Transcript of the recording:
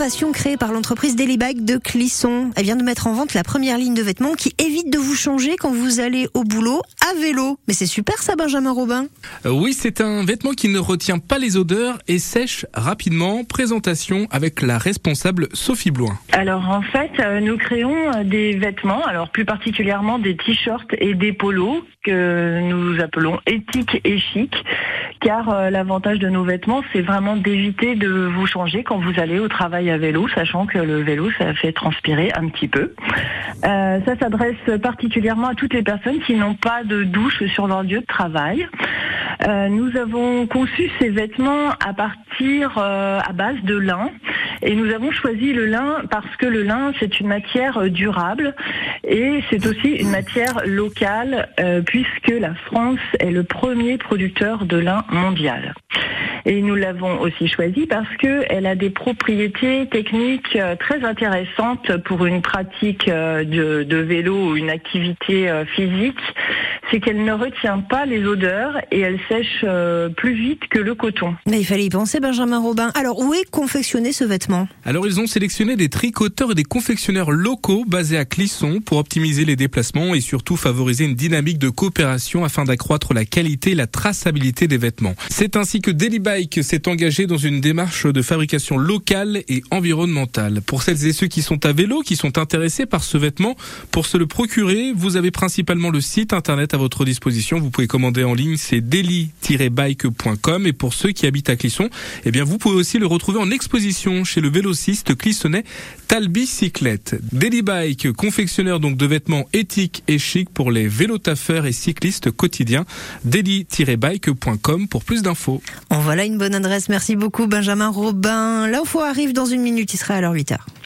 innovation créée par l'entreprise Delibag de Clisson. Elle vient de mettre en vente la première ligne de vêtements qui évite de vous changer quand vous allez au boulot à vélo. Mais c'est super ça, Benjamin Robin. Euh, oui, c'est un vêtement qui ne retient pas les odeurs et sèche rapidement. Présentation avec la responsable Sophie Bloin. Alors en fait, euh, nous créons euh, des vêtements, alors plus particulièrement des t-shirts et des polos que nous appelons éthiques et chic car l'avantage de nos vêtements, c'est vraiment d'éviter de vous changer quand vous allez au travail à vélo, sachant que le vélo, ça fait transpirer un petit peu. Euh, ça s'adresse particulièrement à toutes les personnes qui n'ont pas de douche sur leur lieu de travail. Euh, nous avons conçu ces vêtements à partir à base de lin et nous avons choisi le lin parce que le lin c'est une matière durable et c'est aussi une matière locale puisque la France est le premier producteur de lin mondiale. Et nous l'avons aussi choisie parce qu'elle a des propriétés techniques euh, très intéressantes pour une pratique euh, de, de vélo ou une activité euh, physique c'est qu'elle ne retient pas les odeurs et elle sèche euh, plus vite que le coton. Mais il fallait y penser, Benjamin Robin. Alors, où est confectionné ce vêtement? Alors, ils ont sélectionné des tricoteurs et des confectionneurs locaux basés à Clisson pour optimiser les déplacements et surtout favoriser une dynamique de coopération afin d'accroître la qualité et la traçabilité des vêtements. C'est ainsi que Bike s'est engagé dans une démarche de fabrication locale et environnementale. Pour celles et ceux qui sont à vélo, qui sont intéressés par ce vêtement, pour se le procurer, vous avez principalement le site internet votre disposition. Vous pouvez commander en ligne, c'est daily-bike.com. Et pour ceux qui habitent à Clisson, eh bien, vous pouvez aussi le retrouver en exposition chez le vélociste clissonnais Talbicyclette. Daily Bike, confectionneur donc de vêtements éthiques et chics pour les vélotaffeurs et cyclistes quotidiens. daily-bike.com pour plus d'infos. En voilà une bonne adresse. Merci beaucoup, Benjamin Robin. L'info arrive dans une minute. Il sera à l'heure 8h.